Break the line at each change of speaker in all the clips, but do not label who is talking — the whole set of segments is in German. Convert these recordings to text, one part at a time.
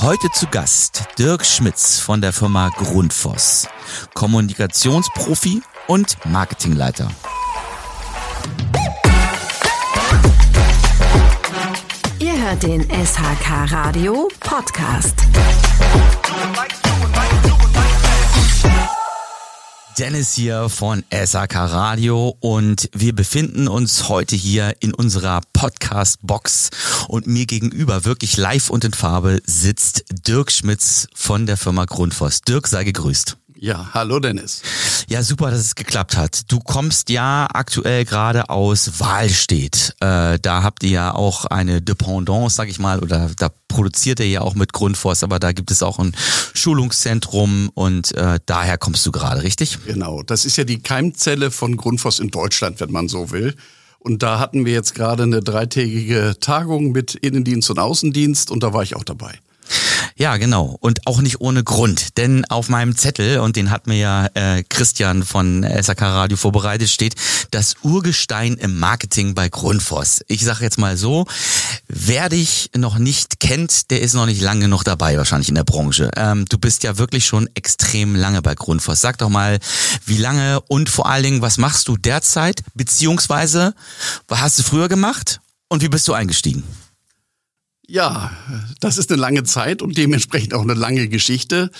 Heute zu Gast Dirk Schmitz von der Firma Grundfos, Kommunikationsprofi und Marketingleiter.
Ihr hört den SHK Radio Podcast.
Dennis hier von SAK Radio und wir befinden uns heute hier in unserer Podcast-Box und mir gegenüber wirklich live und in Farbe sitzt Dirk Schmitz von der Firma Grundfos. Dirk, sei gegrüßt.
Ja, hallo Dennis.
Ja, super, dass es geklappt hat. Du kommst ja aktuell gerade aus Wahlstedt. Äh, da habt ihr ja auch eine Dependance, sag ich mal, oder da produziert ihr ja auch mit Grundfos, aber da gibt es auch ein Schulungszentrum und äh, daher kommst du gerade, richtig?
Genau, das ist ja die Keimzelle von Grundfos in Deutschland, wenn man so will. Und da hatten wir jetzt gerade eine dreitägige Tagung mit Innendienst und Außendienst und da war ich auch dabei.
Ja, genau. Und auch nicht ohne Grund. Denn auf meinem Zettel, und den hat mir ja äh, Christian von SAK Radio vorbereitet, steht das Urgestein im Marketing bei Grundfos. Ich sage jetzt mal so, wer dich noch nicht kennt, der ist noch nicht lange noch dabei wahrscheinlich in der Branche. Ähm, du bist ja wirklich schon extrem lange bei Grundfos. Sag doch mal, wie lange und vor allen Dingen, was machst du derzeit? Beziehungsweise, was hast du früher gemacht und wie bist du eingestiegen?
Ja, das ist eine lange Zeit und dementsprechend auch eine lange Geschichte.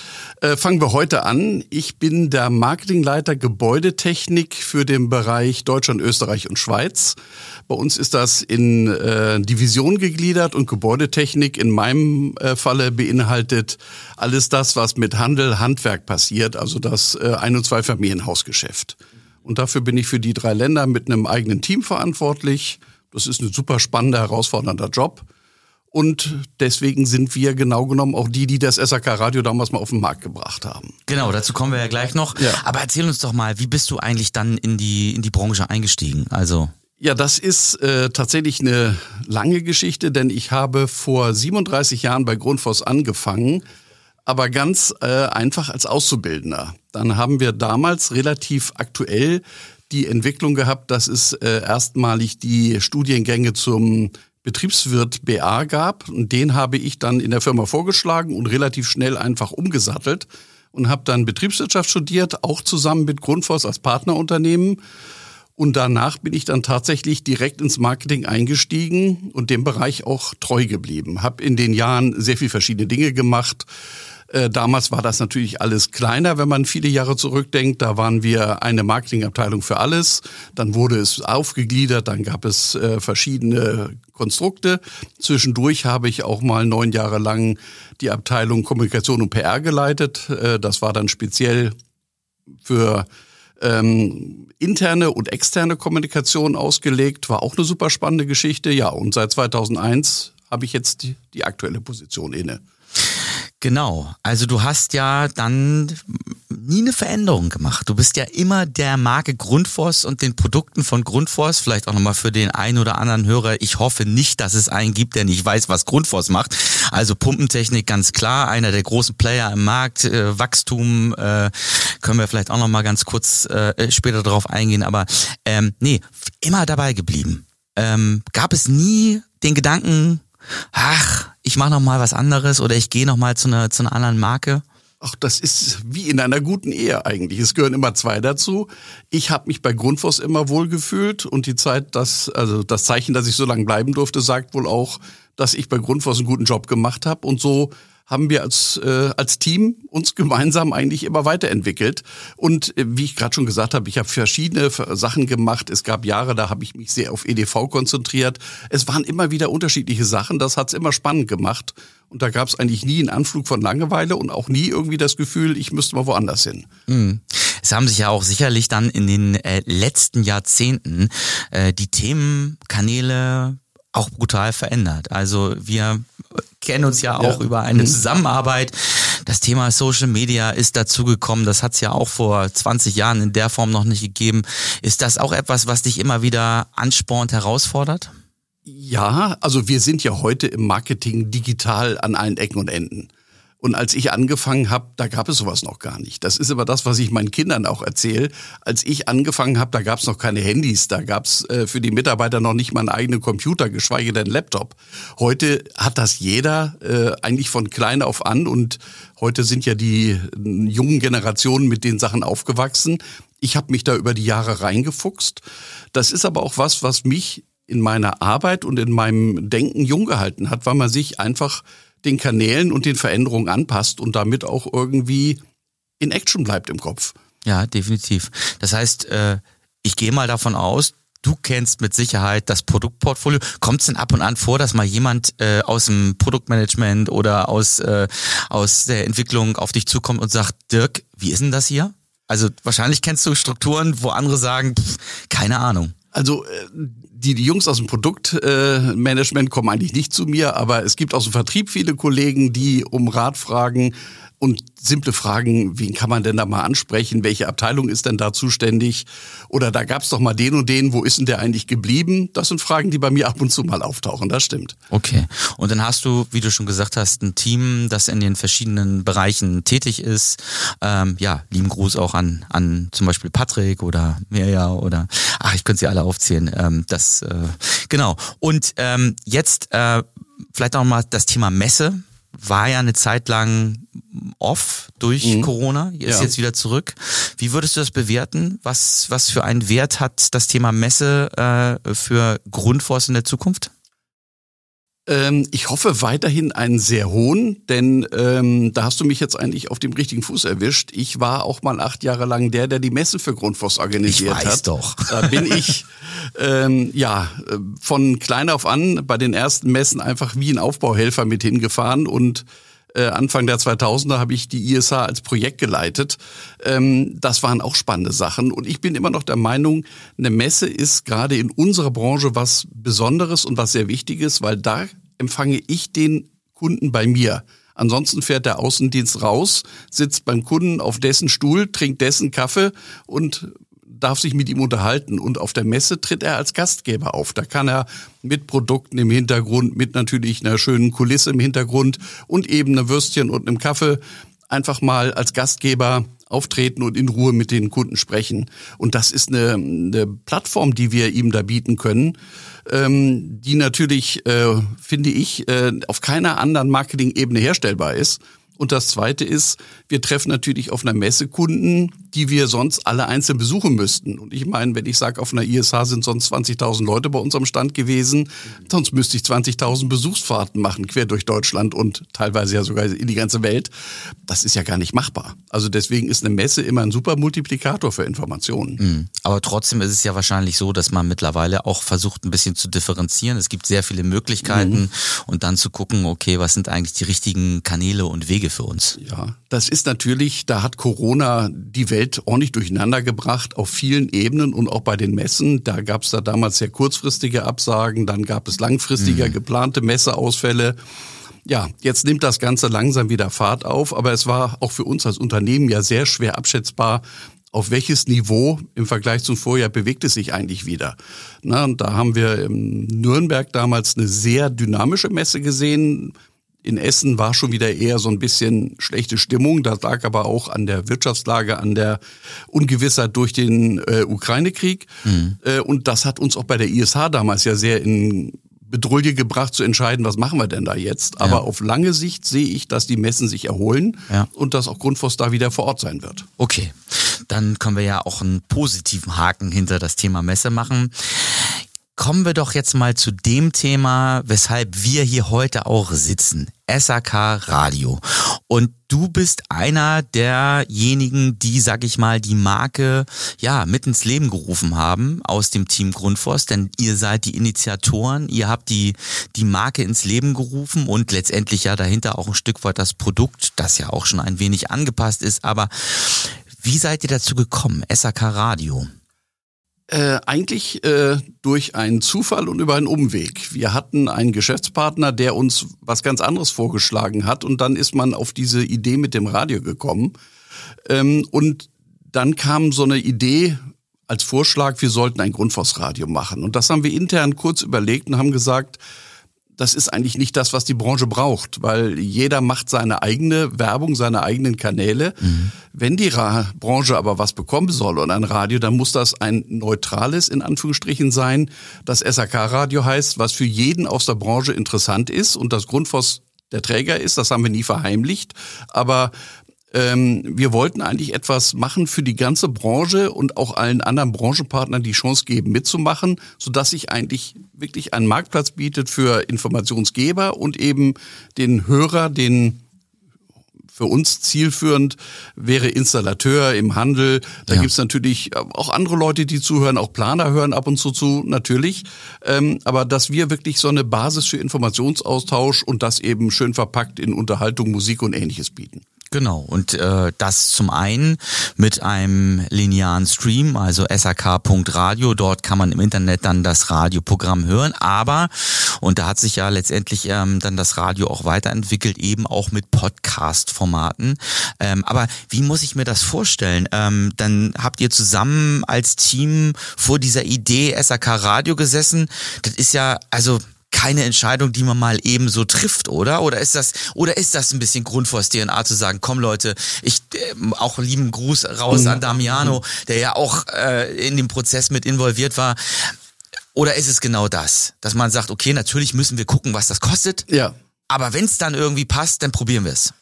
Äh, fangen wir heute an. Ich bin der Marketingleiter Gebäudetechnik für den Bereich Deutschland, Österreich und Schweiz. Bei uns ist das in äh, Division gegliedert und Gebäudetechnik in meinem äh, Falle beinhaltet alles das, was mit Handel, Handwerk passiert, also das äh, Ein- und Zwei-Familienhausgeschäft. Und dafür bin ich für die drei Länder mit einem eigenen Team verantwortlich. Das ist ein super spannender, herausfordernder Job. Und deswegen sind wir genau genommen auch die, die das SAK Radio damals mal auf den Markt gebracht haben.
Genau, dazu kommen wir ja gleich noch. Ja. Aber erzähl uns doch mal, wie bist du eigentlich dann in die, in die Branche eingestiegen? Also.
Ja, das ist äh, tatsächlich eine lange Geschichte, denn ich habe vor 37 Jahren bei Grundfos angefangen, aber ganz äh, einfach als Auszubildender. Dann haben wir damals relativ aktuell die Entwicklung gehabt, dass es äh, erstmalig die Studiengänge zum Betriebswirt BA gab. Und den habe ich dann in der Firma vorgeschlagen und relativ schnell einfach umgesattelt und habe dann Betriebswirtschaft studiert, auch zusammen mit Grundfos als Partnerunternehmen. Und danach bin ich dann tatsächlich direkt ins Marketing eingestiegen und dem Bereich auch treu geblieben. Habe in den Jahren sehr viel verschiedene Dinge gemacht äh, damals war das natürlich alles kleiner, wenn man viele Jahre zurückdenkt. Da waren wir eine Marketingabteilung für alles. Dann wurde es aufgegliedert, dann gab es äh, verschiedene Konstrukte. Zwischendurch habe ich auch mal neun Jahre lang die Abteilung Kommunikation und PR geleitet. Äh, das war dann speziell für ähm, interne und externe Kommunikation ausgelegt. War auch eine super spannende Geschichte. Ja, und seit 2001 habe ich jetzt die, die aktuelle Position inne.
Genau. Also du hast ja dann nie eine Veränderung gemacht. Du bist ja immer der Marke Grundfos und den Produkten von Grundfos, vielleicht auch nochmal für den einen oder anderen Hörer. Ich hoffe nicht, dass es einen gibt, der nicht weiß, was Grundfos macht. Also Pumpentechnik ganz klar, einer der großen Player im Markt, äh, Wachstum, äh, können wir vielleicht auch nochmal ganz kurz äh, später darauf eingehen. Aber ähm, nee, immer dabei geblieben. Ähm, gab es nie den Gedanken, ach, ich mache noch mal was anderes oder ich gehe noch mal zu einer, zu einer anderen Marke?
Ach, das ist wie in einer guten Ehe eigentlich. Es gehören immer zwei dazu. Ich habe mich bei Grundfos immer wohl gefühlt und die Zeit, das, also das Zeichen, dass ich so lange bleiben durfte, sagt wohl auch, dass ich bei Grundfos einen guten Job gemacht habe. Und so haben wir als, äh, als Team uns gemeinsam eigentlich immer weiterentwickelt. Und äh, wie ich gerade schon gesagt habe, ich habe verschiedene Sachen gemacht. Es gab Jahre, da habe ich mich sehr auf EDV konzentriert. Es waren immer wieder unterschiedliche Sachen. Das hat's immer spannend gemacht. Und da gab es eigentlich nie einen Anflug von Langeweile und auch nie irgendwie das Gefühl, ich müsste mal woanders hin.
Mhm. Es haben sich ja auch sicherlich dann in den äh, letzten Jahrzehnten äh, die Themenkanäle auch brutal verändert. Also wir kennen uns ja auch ja. über eine mhm. Zusammenarbeit. Das Thema Social Media ist dazugekommen. Das hat es ja auch vor 20 Jahren in der Form noch nicht gegeben. Ist das auch etwas, was dich immer wieder anspornt, herausfordert?
Ja, also wir sind ja heute im Marketing digital an allen Ecken und Enden. Und als ich angefangen habe, da gab es sowas noch gar nicht. Das ist aber das, was ich meinen Kindern auch erzähle. Als ich angefangen habe, da gab es noch keine Handys, da gab es äh, für die Mitarbeiter noch nicht mal einen eigenen Computer, geschweige denn Laptop. Heute hat das jeder äh, eigentlich von klein auf an und heute sind ja die äh, jungen Generationen mit den Sachen aufgewachsen. Ich habe mich da über die Jahre reingefuchst. Das ist aber auch was, was mich in meiner Arbeit und in meinem Denken jung gehalten hat, weil man sich einfach den Kanälen und den Veränderungen anpasst und damit auch irgendwie in Action bleibt im Kopf.
Ja, definitiv. Das heißt, äh, ich gehe mal davon aus, du kennst mit Sicherheit das Produktportfolio. Kommt es denn ab und an vor, dass mal jemand äh, aus dem Produktmanagement oder aus, äh, aus der Entwicklung auf dich zukommt und sagt, Dirk, wie ist denn das hier? Also wahrscheinlich kennst du Strukturen, wo andere sagen, pff, keine Ahnung.
Also äh, die, die Jungs aus dem Produktmanagement kommen eigentlich nicht zu mir, aber es gibt aus dem Vertrieb viele Kollegen, die um Rat fragen, und simple Fragen, wen kann man denn da mal ansprechen? Welche Abteilung ist denn da zuständig? Oder da gab's doch mal den und den, wo ist denn der eigentlich geblieben? Das sind Fragen, die bei mir ab und zu mal auftauchen, das stimmt.
Okay. Und dann hast du, wie du schon gesagt hast, ein Team, das in den verschiedenen Bereichen tätig ist. Ähm, ja, lieben Gruß auch an, an zum Beispiel Patrick oder Mirja oder ach, ich könnte sie alle aufzählen. Ähm, das äh, genau. Und ähm, jetzt äh, vielleicht auch mal das Thema Messe war ja eine Zeit lang off durch mhm. Corona, ist ja. jetzt wieder zurück. Wie würdest du das bewerten? Was, was für einen Wert hat das Thema Messe äh, für Grundforst in der Zukunft?
Ähm, ich hoffe weiterhin einen sehr hohen, denn ähm, da hast du mich jetzt eigentlich auf dem richtigen Fuß erwischt. Ich war auch mal acht Jahre lang der, der die Messe für Grundfos organisiert
ich weiß
hat.
doch.
Da bin ich ähm, ja von klein auf an bei den ersten Messen einfach wie ein Aufbauhelfer mit hingefahren und äh, Anfang der 2000er habe ich die ISH als Projekt geleitet. Ähm, das waren auch spannende Sachen. Und ich bin immer noch der Meinung, eine Messe ist gerade in unserer Branche was Besonderes und was sehr Wichtiges, weil da empfange ich den Kunden bei mir. Ansonsten fährt der Außendienst raus, sitzt beim Kunden auf dessen Stuhl, trinkt dessen Kaffee und darf sich mit ihm unterhalten. Und auf der Messe tritt er als Gastgeber auf. Da kann er mit Produkten im Hintergrund, mit natürlich einer schönen Kulisse im Hintergrund und eben einer Würstchen und einem Kaffee einfach mal als Gastgeber auftreten und in Ruhe mit den Kunden sprechen. Und das ist eine, eine Plattform, die wir ihm da bieten können, ähm, die natürlich, äh, finde ich, äh, auf keiner anderen Marketing-Ebene herstellbar ist. Und das Zweite ist, wir treffen natürlich auf einer Messe Kunden, die wir sonst alle einzeln besuchen müssten. Und ich meine, wenn ich sage, auf einer ISH sind sonst 20.000 Leute bei uns am Stand gewesen, sonst müsste ich 20.000 Besuchsfahrten machen, quer durch Deutschland und teilweise ja sogar in die ganze Welt. Das ist ja gar nicht machbar. Also deswegen ist eine Messe immer ein super Multiplikator für Informationen.
Mhm. Aber trotzdem ist es ja wahrscheinlich so, dass man mittlerweile auch versucht, ein bisschen zu differenzieren. Es gibt sehr viele Möglichkeiten mhm. und dann zu gucken, okay, was sind eigentlich die richtigen Kanäle und Wege für uns?
Ja, das ist natürlich, da hat Corona die Welt ordentlich durcheinander gebracht auf vielen Ebenen und auch bei den Messen. Da gab es da damals sehr kurzfristige Absagen, dann gab es langfristiger mhm. geplante Messeausfälle. Ja, jetzt nimmt das Ganze langsam wieder Fahrt auf, aber es war auch für uns als Unternehmen ja sehr schwer abschätzbar, auf welches Niveau im Vergleich zum Vorjahr bewegt es sich eigentlich wieder? Na, und da haben wir in Nürnberg damals eine sehr dynamische Messe gesehen, in Essen war schon wieder eher so ein bisschen schlechte Stimmung. Das lag aber auch an der Wirtschaftslage, an der Ungewissheit durch den äh, Ukraine-Krieg. Mhm. Äh, und das hat uns auch bei der ISH damals ja sehr in Bedrulle gebracht zu entscheiden, was machen wir denn da jetzt. Aber ja. auf lange Sicht sehe ich, dass die Messen sich erholen ja. und dass auch Grundfos da wieder vor Ort sein wird.
Okay, dann können wir ja auch einen positiven Haken hinter das Thema Messe machen. Kommen wir doch jetzt mal zu dem Thema, weshalb wir hier heute auch sitzen. SAK Radio. Und du bist einer derjenigen, die, sag ich mal, die Marke ja mit ins Leben gerufen haben aus dem Team Grundforst, denn ihr seid die Initiatoren, ihr habt die, die Marke ins Leben gerufen und letztendlich ja dahinter auch ein Stück weit das Produkt, das ja auch schon ein wenig angepasst ist. Aber wie seid ihr dazu gekommen? SAK Radio.
Äh, eigentlich äh, durch einen Zufall und über einen Umweg. Wir hatten einen Geschäftspartner, der uns was ganz anderes vorgeschlagen hat und dann ist man auf diese Idee mit dem Radio gekommen. Ähm, und dann kam so eine Idee als Vorschlag, wir sollten ein Grundfosradio machen. Und das haben wir intern kurz überlegt und haben gesagt, das ist eigentlich nicht das, was die Branche braucht, weil jeder macht seine eigene Werbung, seine eigenen Kanäle. Mhm. Wenn die Ra Branche aber was bekommen soll und ein Radio, dann muss das ein neutrales, in Anführungsstrichen sein, das SAK-Radio heißt, was für jeden aus der Branche interessant ist und das Grundfos der Träger ist, das haben wir nie verheimlicht. Aber ähm, wir wollten eigentlich etwas machen für die ganze Branche und auch allen anderen Branchenpartnern die Chance geben, mitzumachen, sodass sich eigentlich wirklich ein Marktplatz bietet für Informationsgeber und eben den Hörer, den für uns zielführend wäre Installateur im Handel. Da ja. gibt's natürlich auch andere Leute, die zuhören, auch Planer hören ab und zu zu, natürlich. Ähm, aber dass wir wirklich so eine Basis für Informationsaustausch und das eben schön verpackt in Unterhaltung, Musik und ähnliches bieten.
Genau, und äh, das zum einen mit einem linearen Stream, also sak.radio, dort kann man im Internet dann das Radioprogramm hören, aber, und da hat sich ja letztendlich ähm, dann das Radio auch weiterentwickelt, eben auch mit Podcast-Formaten. Ähm, aber wie muss ich mir das vorstellen? Ähm, dann habt ihr zusammen als Team vor dieser Idee SAK Radio gesessen. Das ist ja, also keine Entscheidung, die man mal eben so trifft, oder? Oder ist das, oder ist das ein bisschen Grundforst DNA zu sagen, komm Leute, ich äh, auch lieben Gruß raus mhm. an Damiano, der ja auch äh, in dem Prozess mit involviert war. Oder ist es genau das, dass man sagt, okay, natürlich müssen wir gucken, was das kostet.
Ja.
Aber wenn es dann irgendwie passt, dann probieren wir es.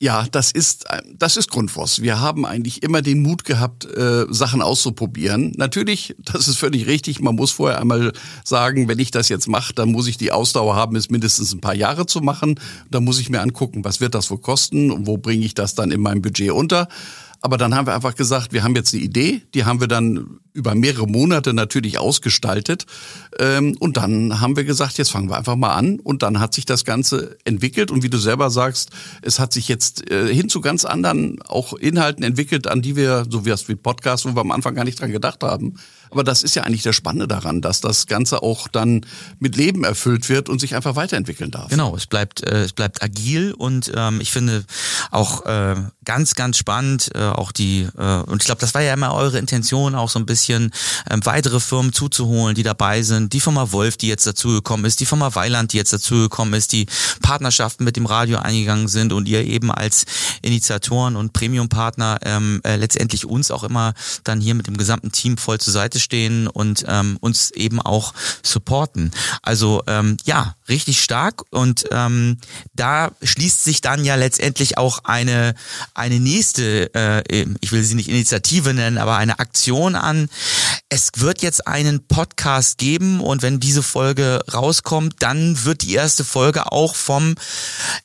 Ja, das ist, das ist Grundfos. Wir haben eigentlich immer den Mut gehabt, äh, Sachen auszuprobieren. Natürlich, das ist völlig richtig. Man muss vorher einmal sagen, wenn ich das jetzt mache, dann muss ich die Ausdauer haben, es mindestens ein paar Jahre zu machen. Dann muss ich mir angucken, was wird das wohl kosten und wo bringe ich das dann in meinem Budget unter. Aber dann haben wir einfach gesagt, wir haben jetzt eine Idee, die haben wir dann über mehrere Monate natürlich ausgestaltet. Ähm, und dann haben wir gesagt, jetzt fangen wir einfach mal an. Und dann hat sich das Ganze entwickelt. Und wie du selber sagst, es hat sich jetzt äh, hin zu ganz anderen auch Inhalten entwickelt, an die wir, so wie das wie Podcast, wo wir am Anfang gar nicht dran gedacht haben. Aber das ist ja eigentlich der Spannende daran, dass das Ganze auch dann mit Leben erfüllt wird und sich einfach weiterentwickeln darf.
Genau, es bleibt, äh, es bleibt agil und ähm, ich finde auch äh, ganz, ganz spannend, äh, auch die, äh, und ich glaube, das war ja immer eure Intention, auch so ein bisschen äh, weitere Firmen zuzuholen, die dabei sind. Die Firma Wolf, die jetzt dazugekommen ist, die Firma Weiland, die jetzt dazugekommen ist, die Partnerschaften mit dem Radio eingegangen sind und ihr eben als Initiatoren und Premium-Partner ähm, äh, letztendlich uns auch immer dann hier mit dem gesamten Team voll zur Seite Seite stehen und ähm, uns eben auch supporten. Also ähm, ja, richtig stark und ähm, da schließt sich dann ja letztendlich auch eine eine nächste, äh, ich will sie nicht Initiative nennen, aber eine Aktion an. Es wird jetzt einen Podcast geben und wenn diese Folge rauskommt, dann wird die erste Folge auch vom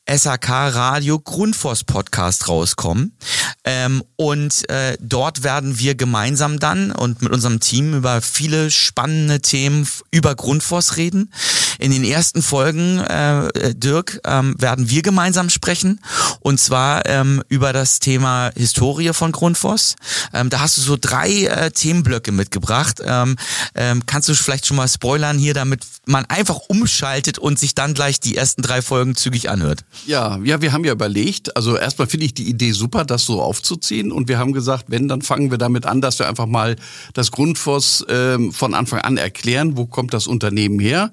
SAK Radio Grundfos Podcast rauskommen ähm, und äh, dort werden wir gemeinsam dann und mit unserem Team Team über viele spannende Themen über Grundfos reden. In den ersten Folgen, äh, Dirk, ähm, werden wir gemeinsam sprechen und zwar ähm, über das Thema Historie von Grundfos. Ähm, da hast du so drei äh, Themenblöcke mitgebracht. Ähm, ähm, kannst du vielleicht schon mal spoilern hier, damit man einfach umschaltet und sich dann gleich die ersten drei Folgen zügig anhört?
Ja, ja, wir haben ja überlegt, also erstmal finde ich die Idee super, das so aufzuziehen und wir haben gesagt, wenn, dann fangen wir damit an, dass wir einfach mal das Grundfos Infos ähm, von Anfang an erklären, wo kommt das Unternehmen her,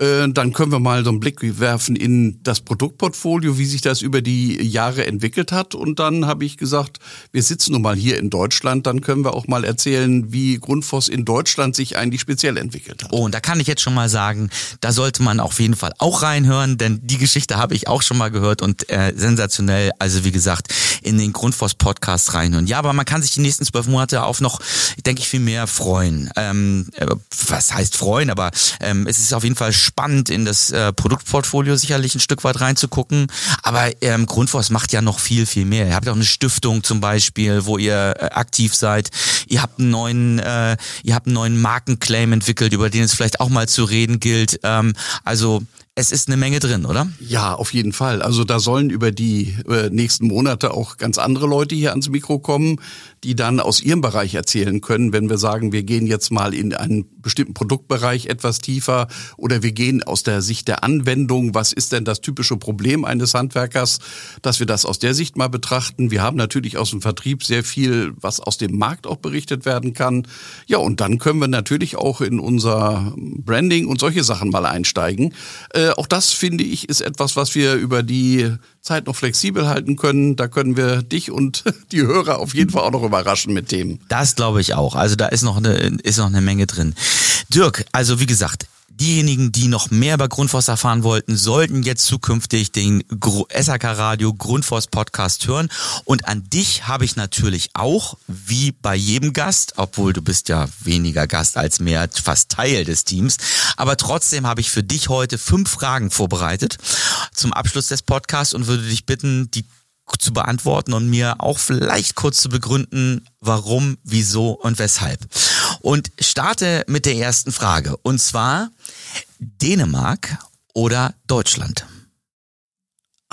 dann können wir mal so einen Blick werfen in das Produktportfolio, wie sich das über die Jahre entwickelt hat. Und dann habe ich gesagt, wir sitzen nun mal hier in Deutschland, dann können wir auch mal erzählen, wie Grundfos in Deutschland sich eigentlich speziell entwickelt hat.
Oh, und da kann ich jetzt schon mal sagen, da sollte man auf jeden Fall auch reinhören, denn die Geschichte habe ich auch schon mal gehört und äh, sensationell. Also wie gesagt, in den Grundfos-Podcast reinhören. Ja, aber man kann sich die nächsten zwölf Monate auf noch, denke ich, viel mehr freuen. Ähm, äh, was heißt freuen? Aber ähm, es ist auf jeden Fall spannend, in das äh, Produktportfolio sicherlich ein Stück weit reinzugucken. Aber ähm, Grundfos macht ja noch viel, viel mehr. Ihr habt auch eine Stiftung zum Beispiel, wo ihr äh, aktiv seid. Ihr habt einen neuen, äh, ihr habt einen neuen Markenclaim entwickelt, über den es vielleicht auch mal zu reden gilt. Ähm, also es ist eine Menge drin, oder?
Ja, auf jeden Fall. Also da sollen über die äh, nächsten Monate auch ganz andere Leute hier ans Mikro kommen, die dann aus ihrem Bereich erzählen können, wenn wir sagen, wir gehen jetzt mal in einen bestimmten Produktbereich etwas tiefer oder wir gehen aus der Sicht der Anwendung, was ist denn das typische Problem eines Handwerkers, dass wir das aus der Sicht mal betrachten. Wir haben natürlich aus dem Vertrieb sehr viel, was aus dem Markt auch berichtet werden kann. Ja, und dann können wir natürlich auch in unser Branding und solche Sachen mal einsteigen. Äh, auch das finde ich ist etwas, was wir über die Zeit noch flexibel halten können. Da können wir dich und die Hörer auf jeden Fall auch noch überraschen mit Themen.
Das glaube ich auch. Also da ist noch eine, ist noch eine Menge drin. Dirk, also wie gesagt, Diejenigen, die noch mehr über Grundfos erfahren wollten, sollten jetzt zukünftig den SAK Radio Grundfos Podcast hören. Und an dich habe ich natürlich auch, wie bei jedem Gast, obwohl du bist ja weniger Gast als mehr fast Teil des Teams. Aber trotzdem habe ich für dich heute fünf Fragen vorbereitet zum Abschluss des Podcasts und würde dich bitten, die zu beantworten und mir auch vielleicht kurz zu begründen, warum, wieso und weshalb. Und starte mit der ersten Frage. Und zwar Dänemark oder Deutschland?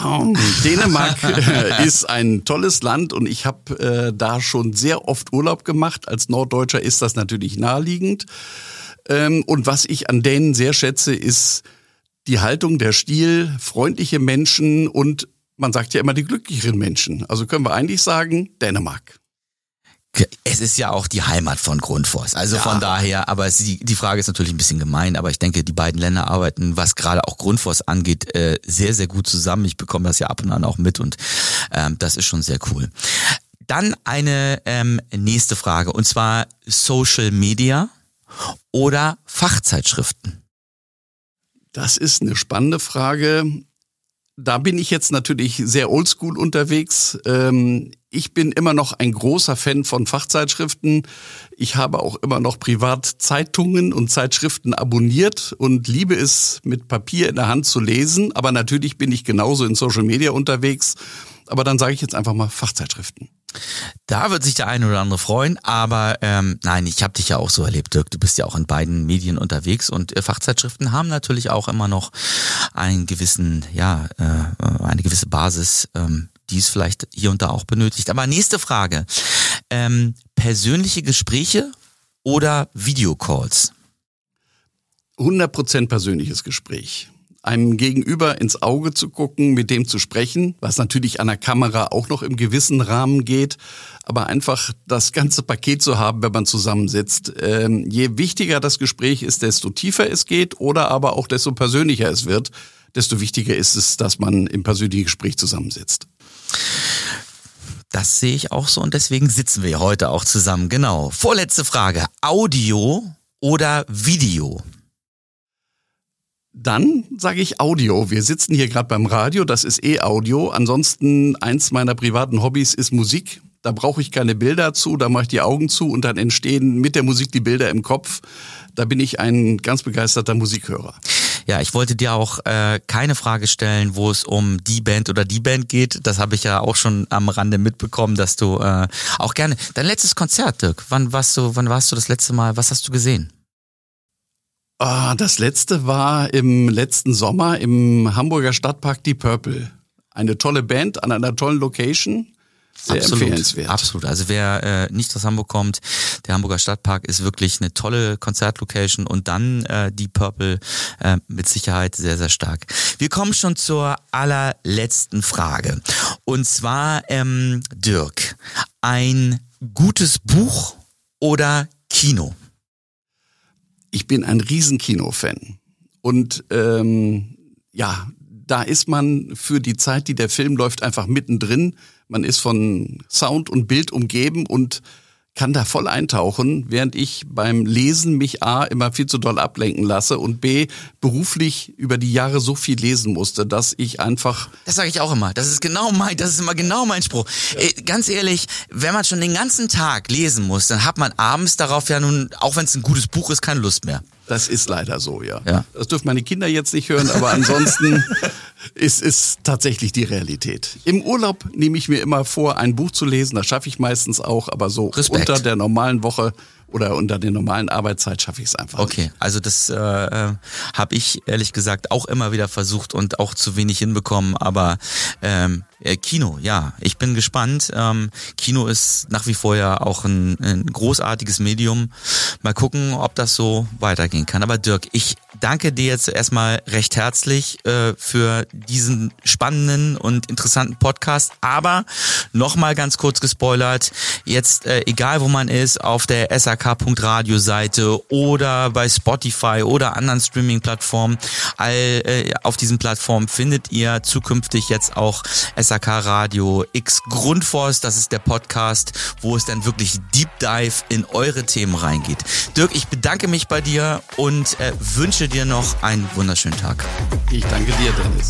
Oh, Dänemark äh, ist ein tolles Land und ich habe äh, da schon sehr oft Urlaub gemacht. Als Norddeutscher ist das natürlich naheliegend. Ähm, und was ich an Dänen sehr schätze, ist die Haltung, der Stil, freundliche Menschen und man sagt ja immer die glücklicheren Menschen. Also können wir eigentlich sagen, Dänemark.
Es ist ja auch die Heimat von Grundfos. Also ja. von daher, aber die, die Frage ist natürlich ein bisschen gemein, aber ich denke, die beiden Länder arbeiten, was gerade auch Grundfos angeht, äh, sehr, sehr gut zusammen. Ich bekomme das ja ab und an auch mit und ähm, das ist schon sehr cool. Dann eine ähm, nächste Frage und zwar Social Media oder Fachzeitschriften.
Das ist eine spannende Frage da bin ich jetzt natürlich sehr oldschool unterwegs. Ähm, ich bin immer noch ein großer Fan von Fachzeitschriften. Ich habe auch immer noch privat Zeitungen und Zeitschriften abonniert und liebe es, mit Papier in der Hand zu lesen. Aber natürlich bin ich genauso in Social Media unterwegs. Aber dann sage ich jetzt einfach mal Fachzeitschriften.
Da wird sich der eine oder andere freuen, aber ähm, nein, ich habe dich ja auch so erlebt, Dirk. Du bist ja auch in beiden Medien unterwegs und äh, Fachzeitschriften haben natürlich auch immer noch einen gewissen, ja, äh, eine gewisse Basis, ähm, die es vielleicht hier und da auch benötigt. Aber nächste Frage: ähm, Persönliche Gespräche oder Videocalls?
100% persönliches Gespräch einem Gegenüber ins Auge zu gucken, mit dem zu sprechen, was natürlich an der Kamera auch noch im gewissen Rahmen geht, aber einfach das ganze Paket zu haben, wenn man zusammensitzt. Ähm, je wichtiger das Gespräch ist, desto tiefer es geht oder aber auch desto persönlicher es wird, desto wichtiger ist es, dass man im persönlichen Gespräch zusammensitzt.
Das sehe ich auch so und deswegen sitzen wir heute auch zusammen. Genau. Vorletzte Frage. Audio oder Video?
Dann sage ich Audio. Wir sitzen hier gerade beim Radio, das ist eh Audio. Ansonsten eins meiner privaten Hobbys ist Musik. Da brauche ich keine Bilder zu, da mache ich die Augen zu und dann entstehen mit der Musik die Bilder im Kopf. Da bin ich ein ganz begeisterter Musikhörer.
Ja, ich wollte dir auch äh, keine Frage stellen, wo es um die Band oder die Band geht. Das habe ich ja auch schon am Rande mitbekommen, dass du äh, auch gerne. Dein letztes Konzert, Dirk. Wann warst du? Wann warst du das letzte Mal? Was hast du gesehen?
Ah, das letzte war im letzten Sommer im Hamburger Stadtpark Die Purple. Eine tolle Band an einer tollen Location. Sehr
absolut,
empfehlenswert.
Absolut. Also wer äh, nicht aus Hamburg kommt, der Hamburger Stadtpark ist wirklich eine tolle Konzertlocation und dann äh, die Purple äh, mit Sicherheit sehr, sehr stark. Wir kommen schon zur allerletzten Frage. Und zwar, ähm, Dirk, ein gutes Buch oder Kino?
Ich bin ein Riesenkino-Fan. Und ähm, ja, da ist man für die Zeit, die der Film läuft, einfach mittendrin. Man ist von Sound und Bild umgeben und kann da voll eintauchen, während ich beim Lesen mich A immer viel zu doll ablenken lasse und B beruflich über die Jahre so viel lesen musste, dass ich einfach.
Das sage ich auch immer. Das ist genau mein, das ist immer genau mein Spruch. Ja. Äh, ganz ehrlich, wenn man schon den ganzen Tag lesen muss, dann hat man abends darauf ja nun, auch wenn es ein gutes Buch ist, keine Lust mehr.
Das ist leider so, ja. ja. Das dürfen meine Kinder jetzt nicht hören, aber ansonsten ist es tatsächlich die Realität. Im Urlaub nehme ich mir immer vor, ein Buch zu lesen. Das schaffe ich meistens auch, aber so Respekt. unter der normalen Woche oder unter der normalen Arbeitszeit schaffe ich es einfach.
Okay, nicht. also das äh, äh habe ich ehrlich gesagt auch immer wieder versucht und auch zu wenig hinbekommen, aber ähm, äh, Kino, ja, ich bin gespannt. Ähm, Kino ist nach wie vor ja auch ein, ein großartiges Medium. Mal gucken, ob das so weitergehen kann. Aber Dirk, ich danke dir jetzt erstmal recht herzlich äh, für diesen spannenden und interessanten Podcast. Aber nochmal ganz kurz gespoilert, jetzt äh, egal wo man ist, auf der sak.radio-Seite oder bei Spotify oder anderen Streaming-Plattformen, all äh, auf diesen Plattformen findet ihr zukünftig jetzt auch SAK Radio X Grundforst. Das ist der Podcast, wo es dann wirklich Deep Dive in eure Themen reingeht. Dirk, ich bedanke mich bei dir und äh, wünsche dir noch einen wunderschönen Tag.
Ich danke dir, Dennis.